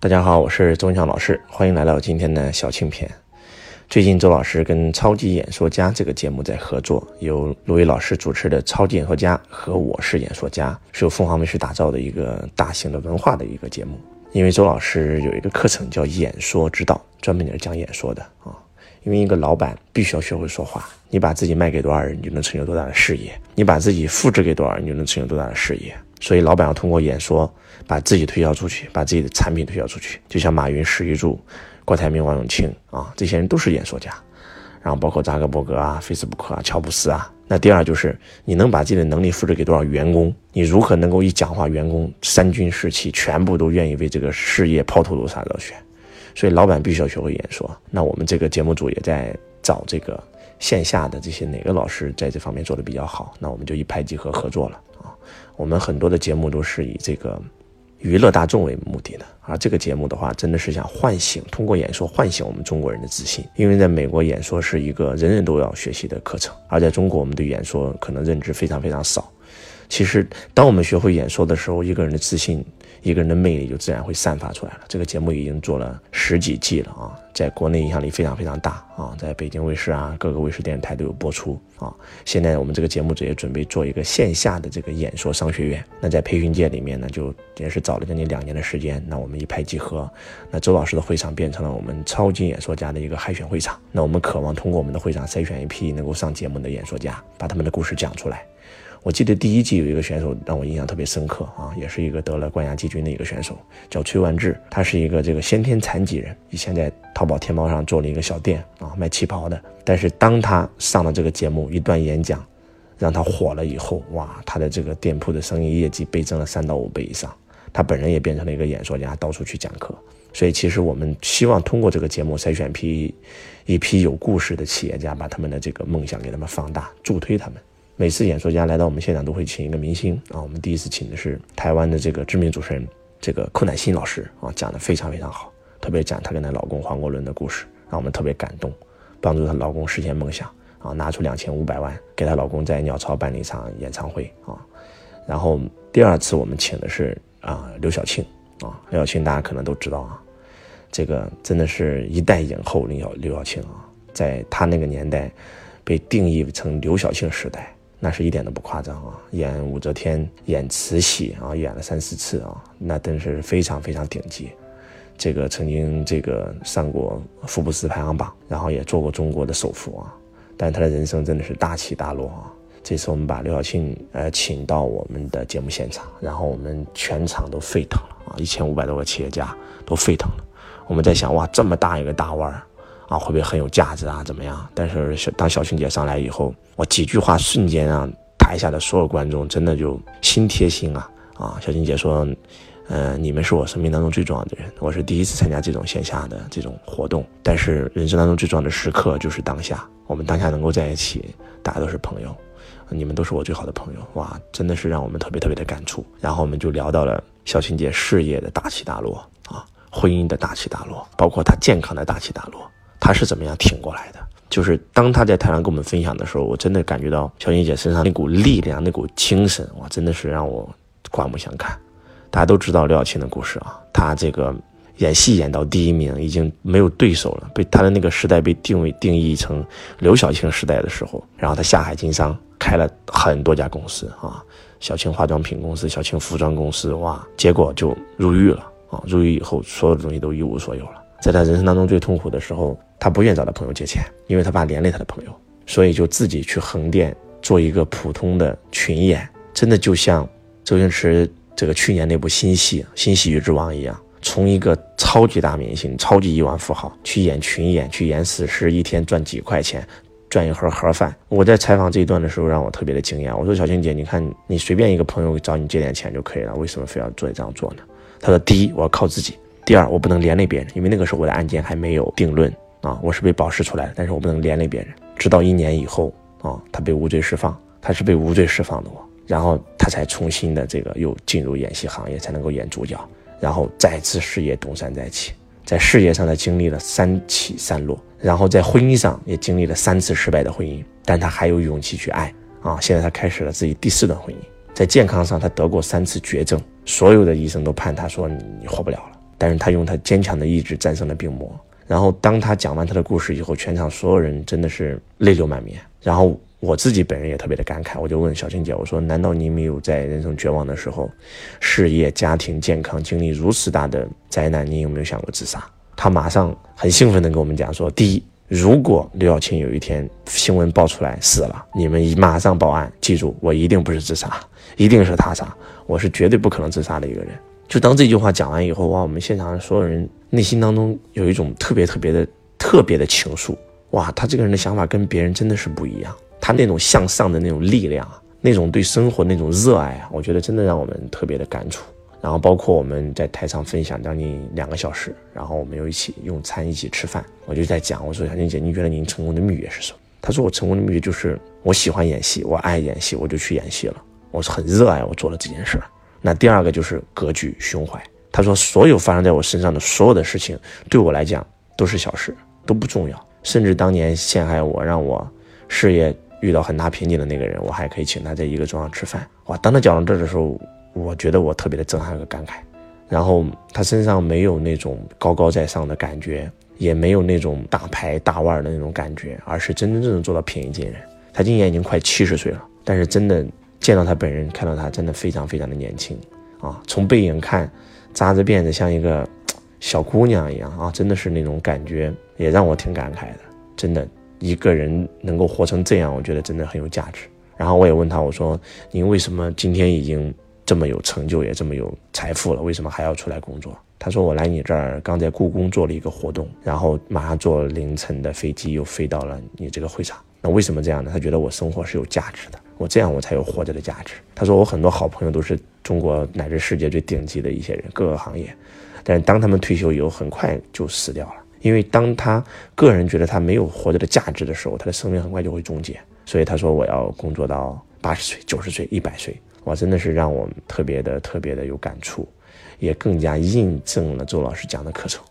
大家好，我是周文强老师，欢迎来到今天的小庆篇。最近周老师跟《超级演说家》这个节目在合作，由陆伟老师主持的《超级演说家》和我是演说家，是由凤凰卫视打造的一个大型的文化的一个节目。因为周老师有一个课程叫演说之道，专门就是讲演说的啊。因为一个老板必须要学会说话，你把自己卖给多少人，你就能成就多大的事业；你把自己复制给多少人，你就能成就多大的事业。所以，老板要通过演说把自己推销出去，把自己的产品推销出去。就像马云、史玉柱、郭台铭、王永庆啊，这些人都是演说家。然后包括扎克伯格啊、Facebook 啊、乔布斯啊。那第二就是你能把自己的能力复制给多少员工？你如何能够一讲话，员工三军士气，全部都愿意为这个事业抛头颅洒热血？所以，老板必须要学会演说。那我们这个节目组也在找这个线下的这些哪个老师在这方面做的比较好，那我们就一拍即合合作了啊。我们很多的节目都是以这个娱乐大众为目的的，而这个节目的话，真的是想唤醒，通过演说唤醒我们中国人的自信。因为在美国，演说是一个人人都要学习的课程，而在中国，我们对演说可能认知非常非常少。其实，当我们学会演说的时候，一个人的自信。一个人的魅力就自然会散发出来了。这个节目已经做了十几季了啊，在国内影响力非常非常大啊，在北京卫视啊，各个卫视电视台都有播出啊。现在我们这个节目组也准备做一个线下的这个演说商学院。那在培训界里面呢，就也是找了将近两年的时间。那我们一拍即合，那周老师的会场变成了我们超级演说家的一个海选会场。那我们渴望通过我们的会场筛选一批能够上节目的演说家，把他们的故事讲出来。我记得第一季有一个选手让我印象特别深刻啊，也是一个得了冠亚季军的一个选手，叫崔万志。他是一个这个先天残疾人，以前在淘宝天猫上做了一个小店啊，卖旗袍的。但是当他上了这个节目，一段演讲，让他火了以后，哇，他的这个店铺的生意业绩倍增了三到五倍以上。他本人也变成了一个演说家，到处去讲课。所以其实我们希望通过这个节目筛选批一批有故事的企业家，把他们的这个梦想给他们放大，助推他们。每次演说家来到我们现场都会请一个明星啊，我们第一次请的是台湾的这个知名主持人，这个寇乃馨老师啊，讲的非常非常好，特别讲她跟她老公黄国伦的故事，让我们特别感动，帮助她老公实现梦想啊，拿出两千五百万给她老公在鸟巢办了一场演唱会啊，然后第二次我们请的是啊刘晓庆啊，刘晓庆大家可能都知道啊，这个真的是一代影后刘晓刘晓庆啊，在她那个年代被定义成刘晓庆时代。那是一点都不夸张啊！演武则天、演慈禧啊，演了三四次啊，那真是非常非常顶级。这个曾经这个上过福布斯排行榜，然后也做过中国的首富啊。但他的人生真的是大起大落啊！这次我们把刘晓庆呃请到我们的节目现场，然后我们全场都沸腾了啊！一千五百多个企业家都沸腾了。我们在想，哇，这么大一个大腕儿。啊，会不会很有价值啊？怎么样？但是小当小青姐上来以后，我几句话瞬间让台下的所有观众真的就心贴心啊！啊，小青姐说，呃，你们是我生命当中最重要的人。我是第一次参加这种线下的这种活动，但是人生当中最重要的时刻就是当下。我们当下能够在一起，大家都是朋友，你们都是我最好的朋友。哇，真的是让我们特别特别的感触。然后我们就聊到了小青姐事业的大起大落啊，婚姻的大起大落，包括她健康的大起大落。他是怎么样挺过来的？就是当他在台上跟我们分享的时候，我真的感觉到小英姐身上那股力量、那股精神，哇，真的是让我刮目相看。大家都知道刘晓庆的故事啊，她这个演戏演到第一名，已经没有对手了。被她的那个时代被定位定义成刘晓庆时代的时候，然后她下海经商，开了很多家公司啊，小庆化妆品公司、小庆服装公司，哇，结果就入狱了啊！入狱以后，所有的东西都一无所有了。在他人生当中最痛苦的时候，他不愿找他朋友借钱，因为他怕连累他的朋友，所以就自己去横店做一个普通的群演，真的就像周星驰这个去年那部新戏《新喜剧之王》一样，从一个超级大明星、超级亿万富豪去演群演，去演死尸，一天赚几块钱，赚一盒盒饭。我在采访这一段的时候，让我特别的惊讶。我说：“小青姐，你看你随便一个朋友找你借点钱就可以了，为什么非要做这样做呢？”他说：“第一，我要靠自己。”第二，我不能连累别人，因为那个时候我的案件还没有定论啊，我是被保释出来的，但是我不能连累别人。直到一年以后啊，他被无罪释放，他是被无罪释放的我，然后他才重新的这个又进入演戏行业，才能够演主角，然后再次事业东山再起。在事业上他经历了三起三落，然后在婚姻上也经历了三次失败的婚姻，但他还有勇气去爱啊！现在他开始了自己第四段婚姻。在健康上，他得过三次绝症，所有的医生都判他说你活不了了。但是他用他坚强的意志战胜了病魔。然后当他讲完他的故事以后，全场所有人真的是泪流满面。然后我自己本人也特别的感慨，我就问小青姐，我说：难道你没有在人生绝望的时候，事业、家庭、健康经历如此大的灾难，你有没有想过自杀？他马上很兴奋地跟我们讲说：第一，如果刘晓庆有一天新闻爆出来死了，你们马上报案，记住，我一定不是自杀，一定是他杀，我是绝对不可能自杀的一个人。就当这句话讲完以后，哇，我们现场的所有人内心当中有一种特别特别的特别的情愫，哇，他这个人的想法跟别人真的是不一样，他那种向上的那种力量啊，那种对生活那种热爱啊，我觉得真的让我们特别的感触。然后包括我们在台上分享将近两个小时，然后我们又一起用餐一起吃饭，我就在讲，我说小静姐，你觉得您成功的秘诀是什么？她说我成功的秘诀就是我喜欢演戏，我爱演戏，我就去演戏了，我是很热爱我做了这件事儿。那第二个就是格局胸怀。他说，所有发生在我身上的所有的事情，对我来讲都是小事，都不重要。甚至当年陷害我、让我事业遇到很大瓶颈的那个人，我还可以请他在一个桌上吃饭。哇！当他讲到这的时候，我觉得我特别的震撼和感慨。然后他身上没有那种高高在上的感觉，也没有那种大牌大腕的那种感觉，而是真真正正做到平易近人。他今年已经快七十岁了，但是真的。见到他本人，看到他真的非常非常的年轻，啊，从背影看，扎着辫子像一个 小姑娘一样啊，真的是那种感觉，也让我挺感慨的。真的，一个人能够活成这样，我觉得真的很有价值。然后我也问他，我说：“您为什么今天已经这么有成就，也这么有财富了，为什么还要出来工作？”他说：“我来你这儿，刚在故宫做了一个活动，然后马上坐凌晨的飞机又飞到了你这个会场。那为什么这样呢？他觉得我生活是有价值的。”我这样，我才有活着的价值。他说，我很多好朋友都是中国乃至世界最顶级的一些人，各个行业，但是当他们退休以后，很快就死掉了。因为当他个人觉得他没有活着的价值的时候，他的生命很快就会终结。所以他说，我要工作到八十岁、九十岁、一百岁。哇，真的是让我特别的、特别的有感触，也更加印证了周老师讲的课程。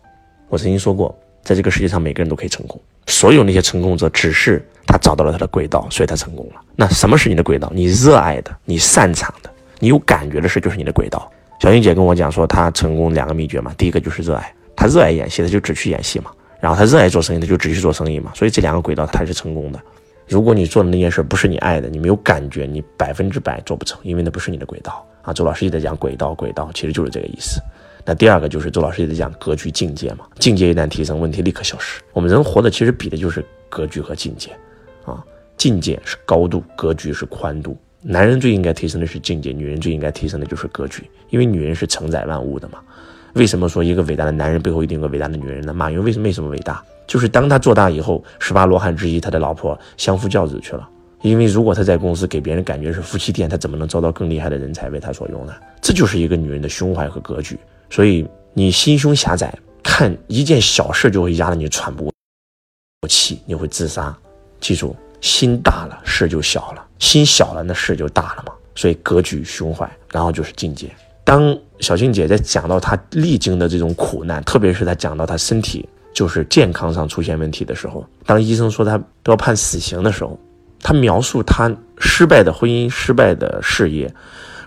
我曾经说过，在这个世界上，每个人都可以成功。所有那些成功者，只是他找到了他的轨道，所以他成功了。那什么是你的轨道？你热爱的，你擅长的，你有感觉的事，就是你的轨道。小英姐跟我讲说，她成功两个秘诀嘛，第一个就是热爱，她热爱演戏，她就只去演戏嘛。然后她热爱做生意，她就只去做生意嘛。所以这两个轨道，她是成功的。如果你做的那件事不是你爱的，你没有感觉，你百分之百做不成，因为那不是你的轨道啊。周老师一直在讲轨道，轨道其实就是这个意思。那第二个就是周老师一直讲格局境界嘛，境界一旦提升，问题立刻消失。我们人活的其实比的就是格局和境界，啊，境界是高度，格局是宽度。男人最应该提升的是境界，女人最应该提升的就是格局，因为女人是承载万物的嘛。为什么说一个伟大的男人背后一定有个伟大的女人呢？马云为什么为什么伟大？就是当他做大以后，十八罗汉之一他的老婆相夫教子去了。因为如果他在公司给别人感觉是夫妻店，他怎么能招到更厉害的人才为他所用呢？这就是一个女人的胸怀和格局。所以你心胸狭窄，看一件小事就会压得你喘不过气，你会自杀。记住，心大了事就小了，心小了那事就大了嘛。所以格局胸怀，然后就是境界。当小静姐在讲到她历经的这种苦难，特别是她讲到她身体就是健康上出现问题的时候，当医生说她都要判死刑的时候，她描述她失败的婚姻、失败的事业。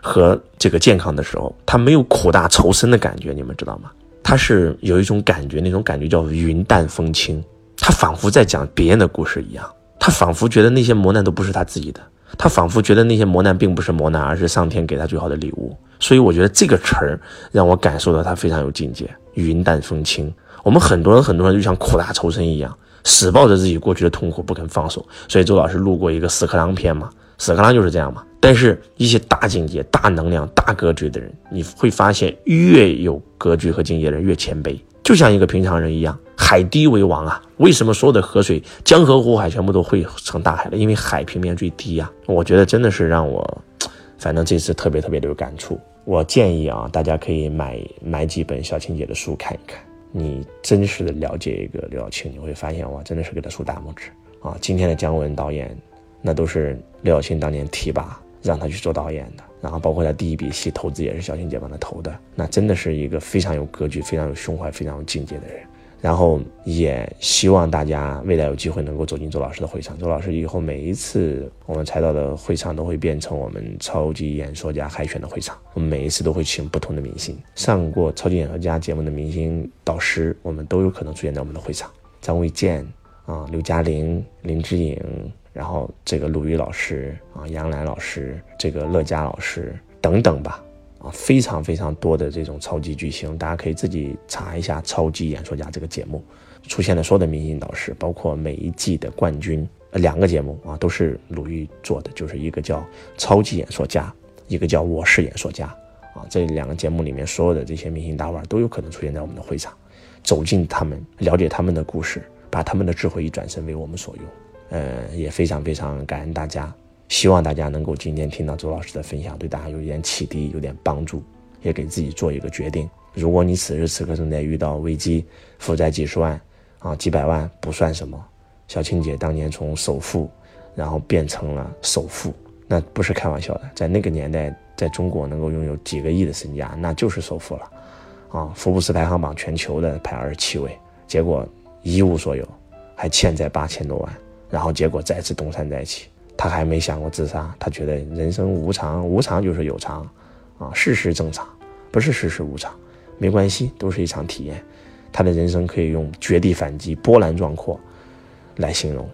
和这个健康的时候，他没有苦大仇深的感觉，你们知道吗？他是有一种感觉，那种感觉叫云淡风轻。他仿佛在讲别人的故事一样，他仿佛觉得那些磨难都不是他自己的，他仿佛觉得那些磨难并不是磨难，而是上天给他最好的礼物。所以我觉得这个词儿让我感受到他非常有境界，云淡风轻。我们很多人很多人就像苦大仇深一样，死抱着自己过去的痛苦不肯放手。所以周老师录过一个屎壳郎片嘛，屎壳郎就是这样嘛。但是，一些大境界、大能量、大格局的人，你会发现，越有格局和境界的人越谦卑，就像一个平常人一样。海低为王啊！为什么所有的河水、江河湖海全部都汇成大海了？因为海平面最低呀。我觉得真的是让我，反正这次特别特别的有感触。我建议啊，大家可以买买几本小青姐的书看一看，你真实的了解一个刘晓庆，你会发现哇，真的是给他竖大拇指啊！今天的姜文导演，那都是刘晓庆当年提拔。让他去做导演的，然后包括他第一笔戏投资也是小青姐帮他投的，那真的是一个非常有格局、非常有胸怀、非常有境界的人。然后也希望大家未来有机会能够走进周老师的会场。周老师以后每一次我们才到的会场都会变成我们超级演说家海选的会场。我们每一次都会请不同的明星，上过超级演说家节目的明星导师，我们都有可能出现在我们的会场。张卫健啊，刘嘉玲、林志颖，然后这个鲁豫老师啊，杨澜老师，这个乐嘉老师等等吧。啊，非常非常多的这种超级巨星，大家可以自己查一下《超级演说家》这个节目，出现了所有的明星导师，包括每一季的冠军。两个节目啊，都是鲁豫做的，就是一个叫《超级演说家》，一个叫《我是演说家》。啊，这两个节目里面所有的这些明星大腕都有可能出现在我们的会场，走进他们，了解他们的故事，把他们的智慧一转身为我们所用。呃，也非常非常感恩大家。希望大家能够今天听到周老师的分享，对大家有一点启迪，有点帮助，也给自己做一个决定。如果你此时此刻正在遇到危机，负债几十万，啊，几百万不算什么。小青姐当年从首富，然后变成了首富，那不是开玩笑的。在那个年代，在中国能够拥有几个亿的身家，那就是首富了。啊，福布斯排行榜全球的排二十七位，结果一无所有，还欠债八千多万，然后结果再次东山再起。他还没想过自杀，他觉得人生无常，无常就是有常，啊，事事正常，不是事事无常，没关系，都是一场体验。他的人生可以用绝地反击、波澜壮阔来形容。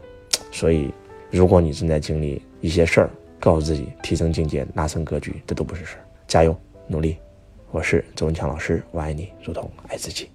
所以，如果你正在经历一些事儿，告诉自己提升境界、拉升格局，这都不是事儿，加油努力。我是周文强老师，我爱你，如同爱自己。